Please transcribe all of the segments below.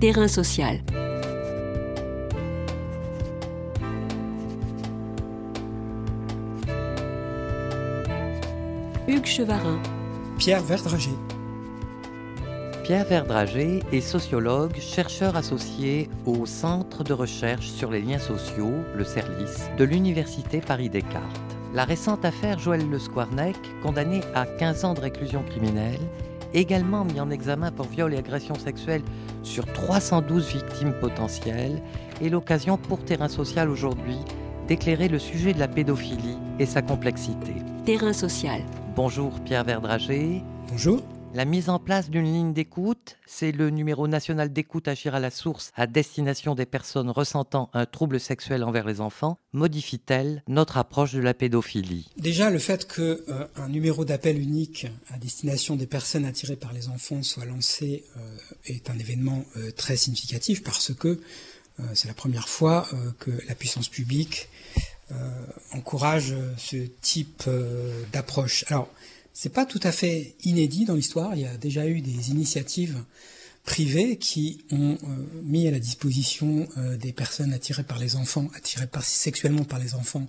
Terrain social. Hugues Chevarin. Pierre Verdrager. Pierre Verdrager est sociologue, chercheur associé au Centre de recherche sur les liens sociaux, le CERLIS, de l'Université Paris-Descartes. La récente affaire Joël Le Squarnec, condamné à 15 ans de réclusion criminelle, également mis en examen pour viol et agression sexuelle sur 312 victimes potentielles, est l'occasion pour Terrain Social aujourd'hui d'éclairer le sujet de la pédophilie et sa complexité. Terrain social. Bonjour Pierre Verdrager. Bonjour. La mise en place d'une ligne d'écoute, c'est le numéro national d'écoute Agir à la source à destination des personnes ressentant un trouble sexuel envers les enfants, modifie-t-elle notre approche de la pédophilie Déjà, le fait qu'un euh, numéro d'appel unique à destination des personnes attirées par les enfants soit lancé euh, est un événement euh, très significatif parce que c'est la première fois que la puissance publique encourage ce type d'approche. C'est pas tout à fait inédit dans l'histoire. Il y a déjà eu des initiatives privées qui ont euh, mis à la disposition euh, des personnes attirées par les enfants, attirées par, sexuellement par les enfants,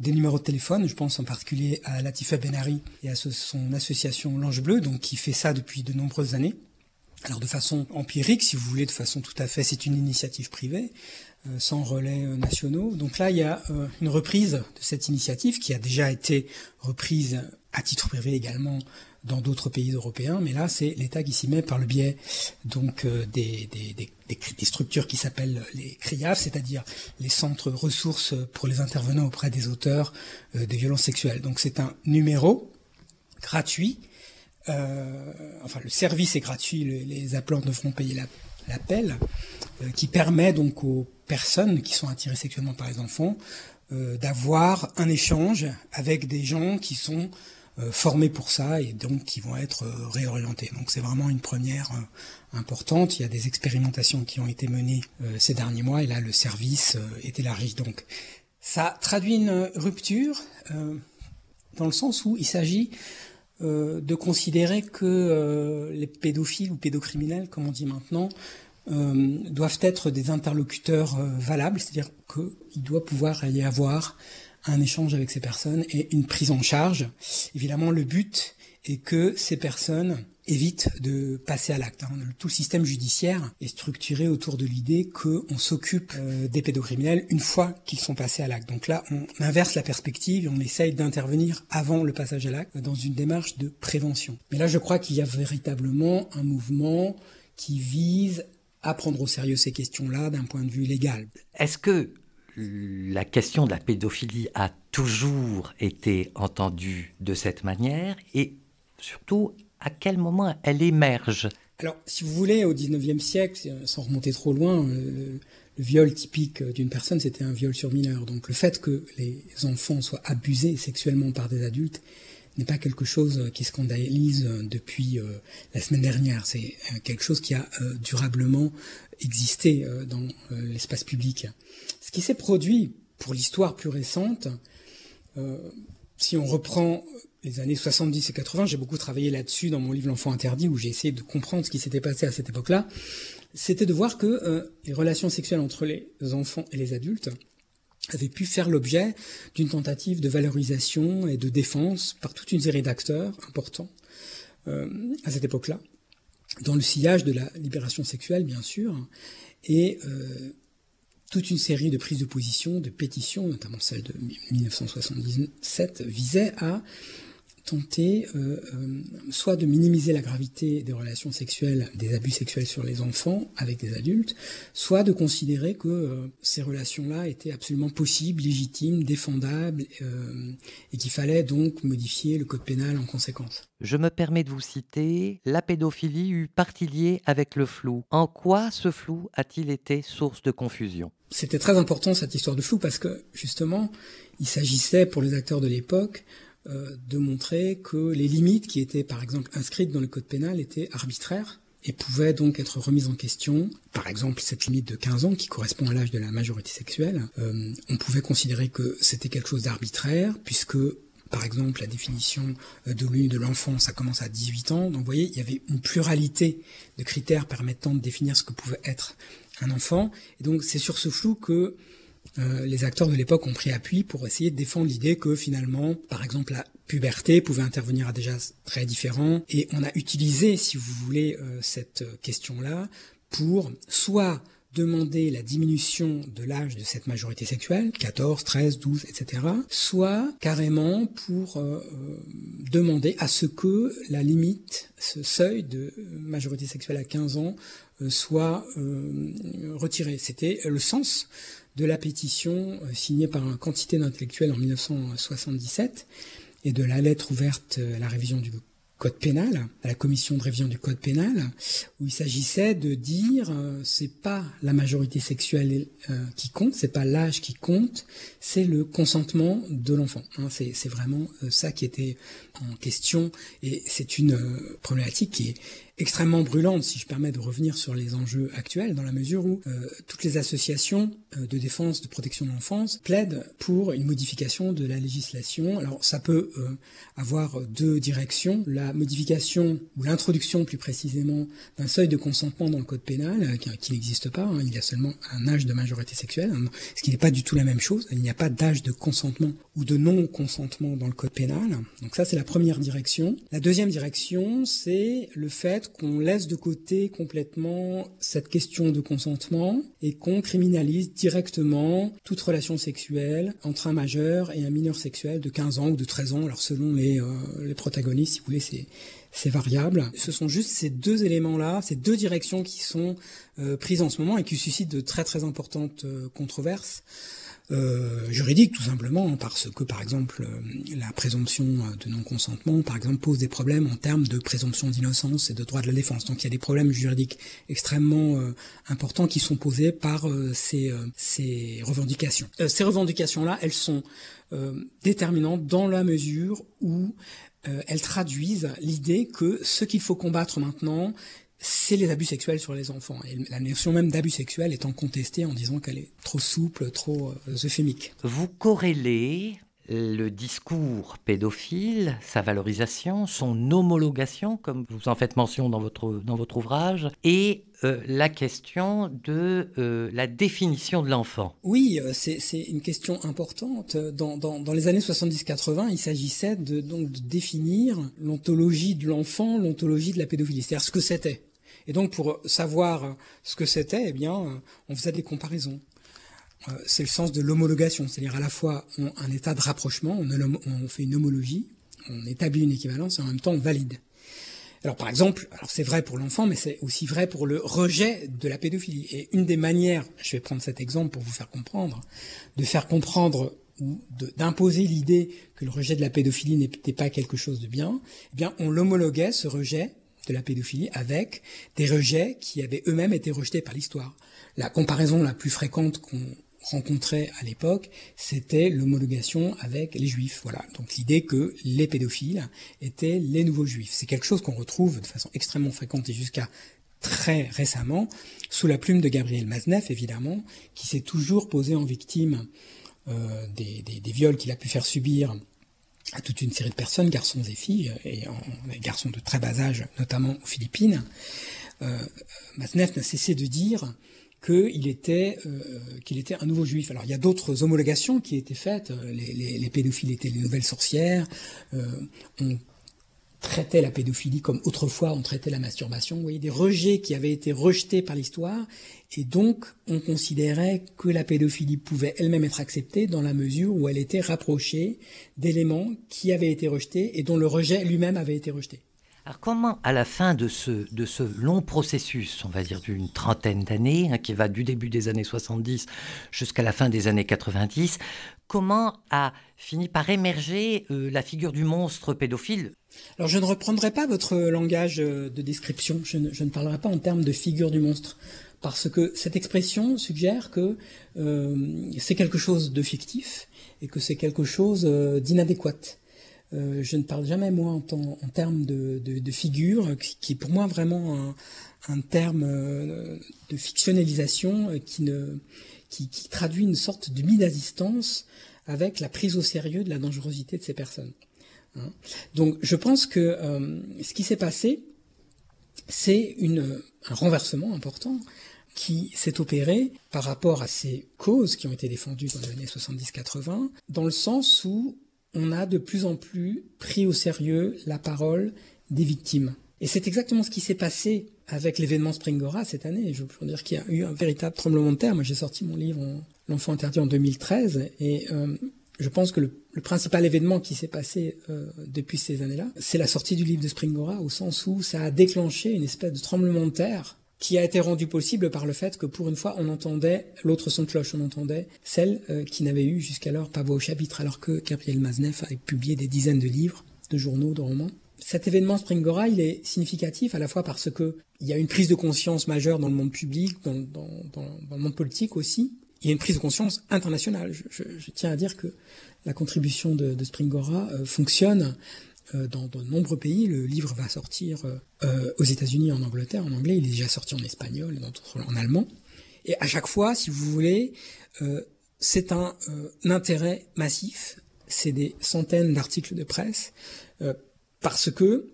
des numéros de téléphone. Je pense en particulier à Latifa Benari et à son association L'Ange Bleu, donc qui fait ça depuis de nombreuses années. Alors de façon empirique, si vous voulez, de façon tout à fait, c'est une initiative privée, euh, sans relais nationaux. Donc là, il y a une reprise de cette initiative qui a déjà été reprise à titre privé également dans d'autres pays européens, mais là c'est l'État qui s'y met par le biais donc euh, des, des, structures qui s'appellent les CRIAF, c'est-à-dire les centres ressources pour les intervenants auprès des auteurs euh, de violences sexuelles. Donc c'est un numéro gratuit, euh, enfin le service est gratuit, les, appelants devront payer l'appel, euh, qui permet donc aux personnes qui sont attirées sexuellement par les enfants d'avoir un échange avec des gens qui sont formés pour ça et donc qui vont être euh, réorientés. Donc c'est vraiment une première euh, importante. Il y a des expérimentations qui ont été menées ces derniers mois et là le service est élargi. Donc ça traduit une rupture dans le sens où il s'agit de considérer que les pédophiles ou pédocriminels, comme on dit maintenant, doivent être des interlocuteurs valables, c'est-à-dire qu'il doit pouvoir y avoir un échange avec ces personnes et une prise en charge. Évidemment, le but est que ces personnes évitent de passer à l'acte. Hein. Tout le système judiciaire est structuré autour de l'idée qu'on s'occupe euh, des pédocriminels une fois qu'ils sont passés à l'acte. Donc là, on inverse la perspective et on essaye d'intervenir avant le passage à l'acte dans une démarche de prévention. Mais là, je crois qu'il y a véritablement un mouvement qui vise à prendre au sérieux ces questions-là d'un point de vue légal. Est-ce que la question de la pédophilie a toujours été entendue de cette manière et surtout à quel moment elle émerge? Alors, si vous voulez, au XIXe siècle, sans remonter trop loin, le, viol typique d'une personne, c'était un viol sur mineur. Donc le fait que les enfants soient abusés sexuellement par des adultes n'est pas quelque chose qui scandalise depuis euh, la semaine dernière. C'est euh, quelque chose qui a euh, durablement existé dans l'espace public. Ce qui s'est produit pour l'histoire plus récente, euh, si on reprend les années 70 et 80, j'ai beaucoup travaillé là-dessus dans mon livre L'enfant interdit, où j'ai essayé de comprendre ce qui s'était passé à cette époque-là, c'était de voir que euh, les relations sexuelles entre les enfants et les adultes avaient pu faire l'objet d'une tentative de valorisation et de défense par toute une série d'acteurs importants euh, à cette époque-là, dans le sillage de la libération sexuelle, bien sûr, et toute une série de prises de position, de pétitions, notamment celle de 1977, visait à tenter euh, euh, soit de minimiser la gravité des relations sexuelles, des abus sexuels sur les enfants avec des adultes, soit de considérer que euh, ces relations-là étaient absolument possibles, légitimes, défendables, et qu'il fallait donc modifier le code pénal en conséquence. Je me permets de vous citer, la pédophilie eut partie liée avec le flou. En quoi ce flou a-t-il été source de confusion? C'était très important cette histoire de flou parce que justement, il s'agissait pour les acteurs de l'époque de montrer que les limites qui étaient par exemple inscrites dans le code pénal étaient arbitraires et pouvaient donc être remises en question. Par exemple, cette limite de 15 ans qui correspond à l'âge de la majorité sexuelle, euh, on pouvait considérer que c'était quelque chose d'arbitraire puisque par exemple, la définition de l'une de l'enfant, ça commence à 18 ans. Donc vous voyez, il y avait une pluralité de critères permettant de définir ce que pouvait être un enfant. Et donc c'est sur ce flou que euh, les acteurs de l'époque ont pris appui pour essayer de défendre l'idée que finalement, par exemple, la puberté pouvait intervenir à déjà très différents. Et on a utilisé, si vous voulez, euh, cette question-là pour soit demander la diminution de l'âge de cette majorité sexuelle, 14, 13, 12, etc., soit carrément pour euh, demander à ce que la limite, ce seuil de majorité sexuelle à 15 ans, soit retiré. C'était le sens de la pétition euh, signée par une quantité d'intellectuels en 1977 et de la lettre ouverte à la révision du code pénal, à la commission de révision du code pénal, où il s'agissait de dire euh, c'est pas la majorité sexuelle euh, qui compte, c'est pas l'âge qui compte, c'est le consentement de l'enfant. Hein, c'est vraiment ça qui était en question et c'est une problématique qui est extrêmement brûlante, si je permets de revenir sur les enjeux actuels, dans la mesure où euh, toutes les associations euh, de défense, de protection de l'enfance plaident pour une modification de la législation. Alors ça peut euh, avoir deux directions. La modification ou l'introduction plus précisément d'un seuil de consentement dans le code pénal, qui, qui n'existe pas. Hein. il y a seulement un âge de majorité sexuelle, hein, ce qui n'est pas du tout la même chose. Il n'y a pas d'âge de consentement ou de non-consentement dans le code pénal. Donc ça c'est la première direction. La deuxième direction, c'est le fait qu'on laisse de côté complètement cette question de consentement et qu'on criminalise directement toute relation sexuelle entre un majeur et un mineur sexuel de 15 ans ou de 13 ans. Alors selon les, euh, les protagonistes, si vous voulez, c'est c'est variable. Ce sont juste ces deux éléments-là, ces deux directions qui sont euh, prises en ce moment et qui suscitent de très très importantes euh, controverses. Euh, juridique tout simplement parce que par exemple euh, la présomption de non-consentement par exemple pose des problèmes en termes de présomption d'innocence et de droit de la défense. Donc il y a des problèmes juridiques extrêmement euh, importants qui sont posés par ces, ces revendications. ces revendications-là, elles sont déterminantes dans la mesure où elles traduisent l'idée que ce qu'il faut combattre maintenant, c'est les abus sexuels sur les enfants. Et la notion même d'abus sexuel étant contestée en disant qu'elle est trop souple, trop euh, euphémique. Vous corrélez le discours pédophile, sa valorisation, son homologation, comme vous en faites mention dans votre, dans votre ouvrage, et euh, la question de euh, la définition de l'enfant. Oui, c'est une question importante. Dans, dans, dans les années 70-80, il s'agissait de, donc, de définir l'ontologie de l'enfant, l'ontologie de la pédophilie, c'est-à-dire ce que c'était. Et donc pour savoir ce que c'était, eh bien, on faisait des comparaisons. Euh, c'est le sens de l'homologation, c'est-à-dire à la fois un état de rapprochement, on, fait une homologie, on établit une équivalence et en même temps on valide. Alors par exemple, alors c'est vrai pour l'enfant, mais c'est aussi vrai pour le rejet de la pédophilie. Et une des manières, je vais prendre cet exemple pour vous faire comprendre, de faire comprendre ou d'imposer l'idée que le rejet de la pédophilie n'était pas quelque chose de bien, eh bien on l'homologuait, ce rejet, de la pédophilie avec des rejets qui avaient eux-mêmes été rejetés par l'histoire. La comparaison la plus fréquente qu'on rencontrait à l'époque, c'était l'homologation avec les juifs. Voilà. Donc l'idée que les pédophiles étaient les nouveaux juifs. C'est quelque chose qu'on retrouve de façon extrêmement fréquente et jusqu'à très récemment sous la plume de Gabriel Maznev, évidemment, qui s'est toujours posé en victime euh, des, viols qu'il a pu faire subir à toute une série de personnes, garçons et filles, et garçons de très bas âge, notamment aux Philippines. Euh, Masneff n'a cessé de dire qu'il était euh, qu'il était un nouveau juif. Alors il y a d'autres homologations qui étaient faites. Les, les, les, pédophiles étaient les nouvelles sorcières. Euh, traitait la pédophilie comme autrefois on traitait la masturbation. Vous voyez des rejets qui avaient été rejetés par l'histoire et donc, on considérait que la pédophilie pouvait elle-même être acceptée dans la mesure où elle était rapprochée d'éléments qui avaient été rejetés et dont le rejet lui-même avait été rejeté. Alors comment, à la fin de ce, long processus, on va dire d'une trentaine d'années, hein, qui va du début des années 70 jusqu'à la fin des années 90, comment a fini par émerger euh, la figure du monstre pédophile Alors je ne reprendrai pas votre langage euh, de description, je ne, parlerai pas en termes de figure du monstre parce que cette expression suggère que euh, c'est quelque chose de fictif et que c'est quelque chose euh, d'inadéquat. Je ne parle jamais moi en, termes de, figure, qui est pour moi vraiment un, terme de fictionnalisation qui, traduit une sorte de distance avec la prise au sérieux de la dangerosité de ces personnes. Hein. Donc je pense que euh, ce qui s'est passé, c'est un renversement important qui s'est opéré par rapport à ces causes qui ont été défendues dans les années 70-80, dans le sens où on a de plus en plus pris au sérieux la parole des victimes. Et c'est exactement ce qui s'est passé avec l'événement Springora cette année. Je peux dire qu'il y a eu un véritable tremblement de terre. Moi, j'ai sorti mon livre L'enfant interdit en 2013 et euh, je pense que le, principal événement qui s'est passé euh, depuis ces années-là, c'est la sortie du livre de Springora au sens où ça a déclenché une espèce de tremblement de terre qui a été rendu possible par le fait que pour une fois on entendait l'autre son de cloche, on entendait celle euh, qui n'avait eu jusqu'alors pas voix au chapitre, alors que Gabriel Maznev a publié des dizaines de livres, de journaux, de romans cet événement Springora, il est significatif à la fois parce que il y a une prise de conscience majeure dans le monde public, dans, dans, dans, dans le monde politique aussi. Il y a une prise de conscience internationale. Je, je, je tiens à dire que la contribution de, de Springora euh, fonctionne euh, dans de nombreux pays. Le livre va sortir euh, aux États-Unis, en Angleterre, en anglais. Il est déjà sorti en espagnol et en allemand. Et à chaque fois, si vous voulez, c'est un, un, intérêt massif. C'est des centaines d'articles de presse parce que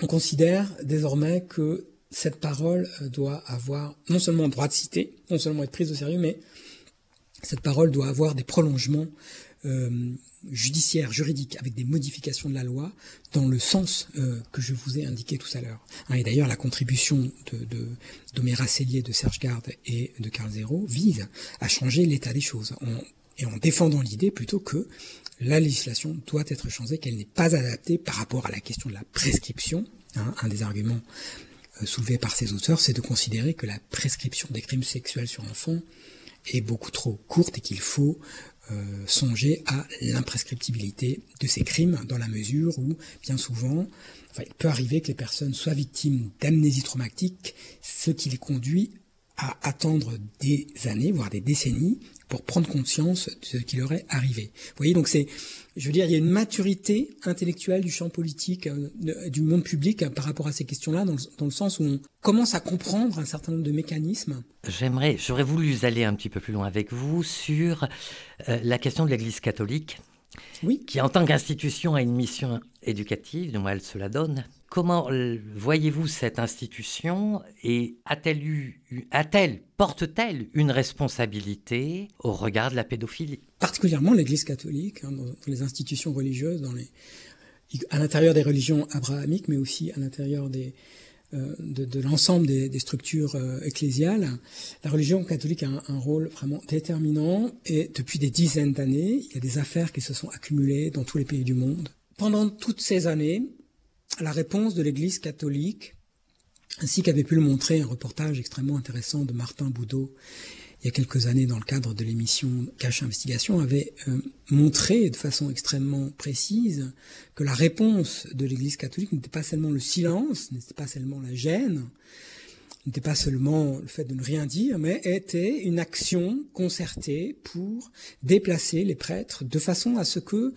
on considère désormais que cette parole euh, doit avoir non seulement droit de citer, non seulement être prise au sérieux, mais cette parole doit avoir des prolongements euh, judiciaires, juridiques, avec des modifications de la loi dans le sens euh, que je vous ai indiqué tout à l'heure. Hein, et d'ailleurs, la contribution de, de d'Oméra Cellier, de Serge Garde et de Carl Zéro vise à changer l'état des choses, et en défendant l'idée plutôt que la législation doit être changée, qu'elle n'est pas adaptée par rapport à la question de la prescription. Hein, un des arguments euh, soulevés par ces auteurs, c'est de considérer que la prescription des crimes sexuels sur enfants est beaucoup trop courte et qu'il faut euh, songer à l'imprescriptibilité de ces crimes dans la mesure où, bien souvent, il peut arriver que les personnes soient victimes d'amnésie traumatique, ce qui les conduit à attendre des années, voire des décennies, pour prendre conscience de ce qui leur est arrivé. Vous voyez, donc c'est, je veux dire, il y a une maturité intellectuelle du champ politique, euh, du monde public euh, par rapport à ces questions-là, dans, le sens où on commence à comprendre un certain nombre de mécanismes. J'aimerais, j'aurais voulu aller un petit peu plus loin avec vous sur euh, la question de l'Église catholique, oui. qui en tant qu'institution a une mission éducative, du moins elle se la donne. Comment voyez-vous cette institution et a-t-elle porte-t-elle une responsabilité au regard de la pédophilie? Particulièrement l'Église catholique, hein, dans les institutions religieuses, dans les, à l'intérieur des religions abrahamiques, mais aussi à l'intérieur euh, de, l'ensemble des, structures euh, ecclésiales, la religion catholique a un, rôle vraiment déterminant et depuis des dizaines d'années, il y a des affaires qui se sont accumulées dans tous les pays du monde. Pendant toutes ces années, la réponse de l'Église catholique, ainsi qu'avait pu le montrer un reportage extrêmement intéressant de Martin Boudot il y a quelques années dans le cadre de l'émission Cache Investigation, avait euh, montré de façon extrêmement précise que la réponse de l'Église catholique n'était pas seulement le silence, n'était pas seulement la gêne, n'était pas seulement le fait de ne rien dire, mais était une action concertée pour déplacer les prêtres de façon à ce que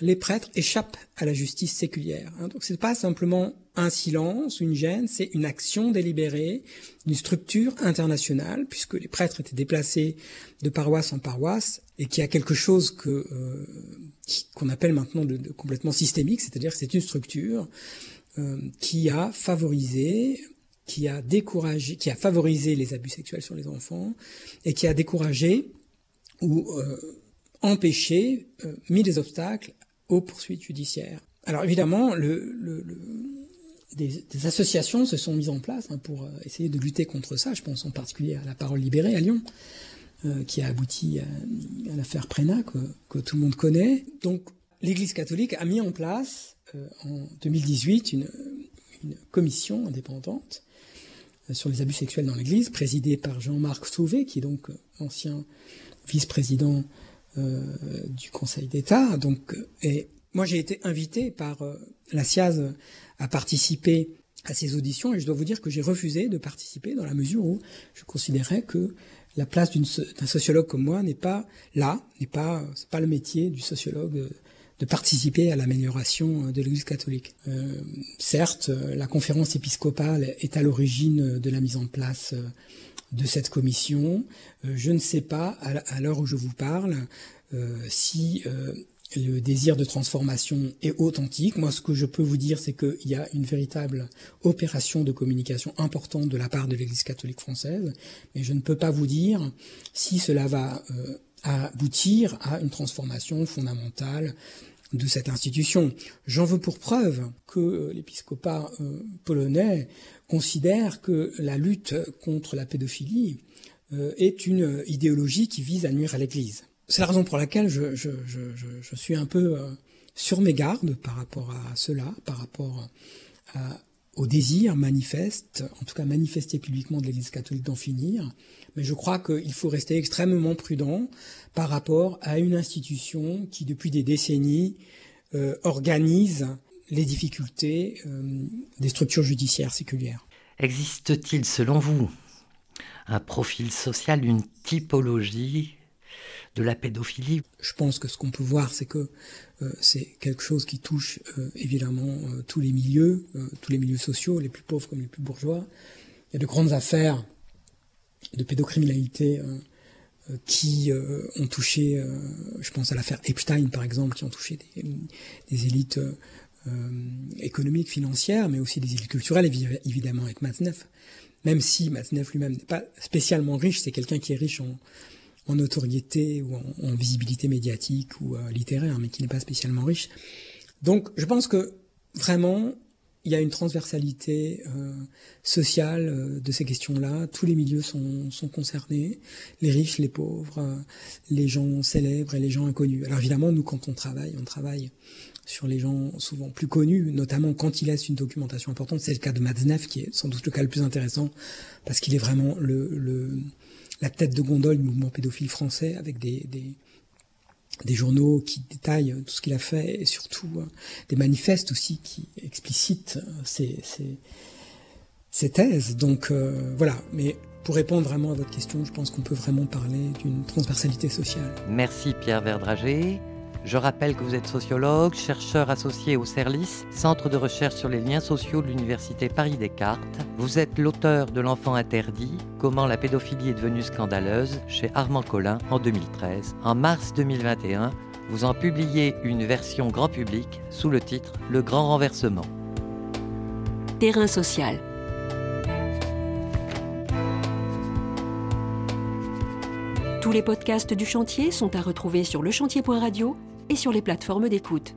les prêtres échappent à la justice séculière. Hein. Donc c'est pas simplement un silence, une gêne, c'est une action délibérée d'une structure internationale, puisque les prêtres étaient déplacés de paroisse en paroisse, et qui a quelque chose que euh, qu'on appelle maintenant de, complètement systémique, c'est-à-dire que c'est une structure euh, qui a favorisé qui a découragé, qui a favorisé les abus sexuels sur les enfants et qui a découragé ou euh, empêché, euh, mis des obstacles aux poursuites judiciaires. Alors évidemment, des, associations se sont mises en place hein, pour euh, essayer de lutter contre ça. Je pense en particulier à la Parole libérée à Lyon, qui a abouti à, l'affaire Prénat que, tout le monde connaît. Donc l'Église catholique a mis en place en 2018 une, commission indépendante sur les abus sexuels dans l'Église, présidée par Jean-Marc Sauvé, qui est donc euh, ancien vice-président euh, du Conseil d'État. Donc, et moi, j'ai été invité par euh, la SIAZ à participer à ces auditions et je dois vous dire que j'ai refusé de participer dans la mesure où je considérais que la place d'un sociologue comme moi n'est pas là, n'est pas, c'est pas le métier du sociologue euh, participer à l'amélioration de l'Église catholique. Euh, certes, la conférence épiscopale est à l'origine de la mise en place de cette commission. je ne sais pas, à l'heure où je vous parle, si le désir de transformation est authentique. Moi, ce que je peux vous dire, c'est qu'il y a une véritable opération de communication importante de la part de l'Église catholique française, mais je ne peux pas vous dire si cela va euh, aboutir à une transformation fondamentale de cette institution. J'en veux pour preuve que euh, l'épiscopat euh, polonais considère que la lutte contre la pédophilie est une idéologie qui vise à nuire à l'Église. C'est la raison pour laquelle je, suis un peu euh, sur mes gardes par rapport à cela, par rapport à, au désir manifeste, en tout cas manifesté publiquement de l'Église catholique d'en finir. Mais je crois qu'il faut rester extrêmement prudent par rapport à une institution qui, depuis des décennies, euh, organise les difficultés euh, des structures judiciaires séculières. Existe-t-il, selon vous, un profil social, une typologie de la pédophilie. Je pense que ce qu'on peut voir, c'est que euh, c'est quelque chose qui touche euh, évidemment euh, tous les milieux, tous les milieux sociaux, les plus pauvres comme les plus bourgeois. Il y a de grandes affaires de pédocriminalité qui ont touché, je pense à l'affaire Epstein par exemple, qui ont touché des, élites économiques, financières, mais aussi des élites culturelles, évidemment avec Matzneff. Même si Matzneff lui-même n'est pas spécialement riche, c'est quelqu'un qui est riche en, en notoriété ou en, visibilité médiatique ou euh, littéraire, mais qui n'est pas spécialement riche. Donc je pense que vraiment, il y a une transversalité euh, sociale euh, de ces questions-là. Tous les milieux sont, concernés, les riches, les pauvres, les gens célèbres et les gens inconnus. Alors évidemment, nous, quand on travaille, on travaille sur les gens souvent plus connus, notamment quand il laisse une documentation importante. C'est le cas de Matzneff, qui est sans doute le cas le plus intéressant, parce qu'il est vraiment le, le la tête de gondole du mouvement pédophile français avec des, journaux qui détaillent tout ce qu'il a fait et surtout euh, des manifestes aussi qui explicitent euh, ces, ces, thèses. Donc euh, voilà, mais pour répondre vraiment à votre question, je pense qu'on peut vraiment parler d'une transversalité sociale. Merci Pierre Verdrager. Je rappelle que vous êtes sociologue, chercheur associé au CERLIS, Centre de recherche sur les liens sociaux de l'Université Paris-Descartes. Vous êtes l'auteur de L'enfant interdit, comment la pédophilie est devenue scandaleuse, chez Armand Collin en 2013. En mars 2021, vous en publiez une version grand public sous le titre Le grand renversement. Terrain social. Tous les podcasts du chantier sont à retrouver sur lechantier.radio et sur les plateformes d'écoute.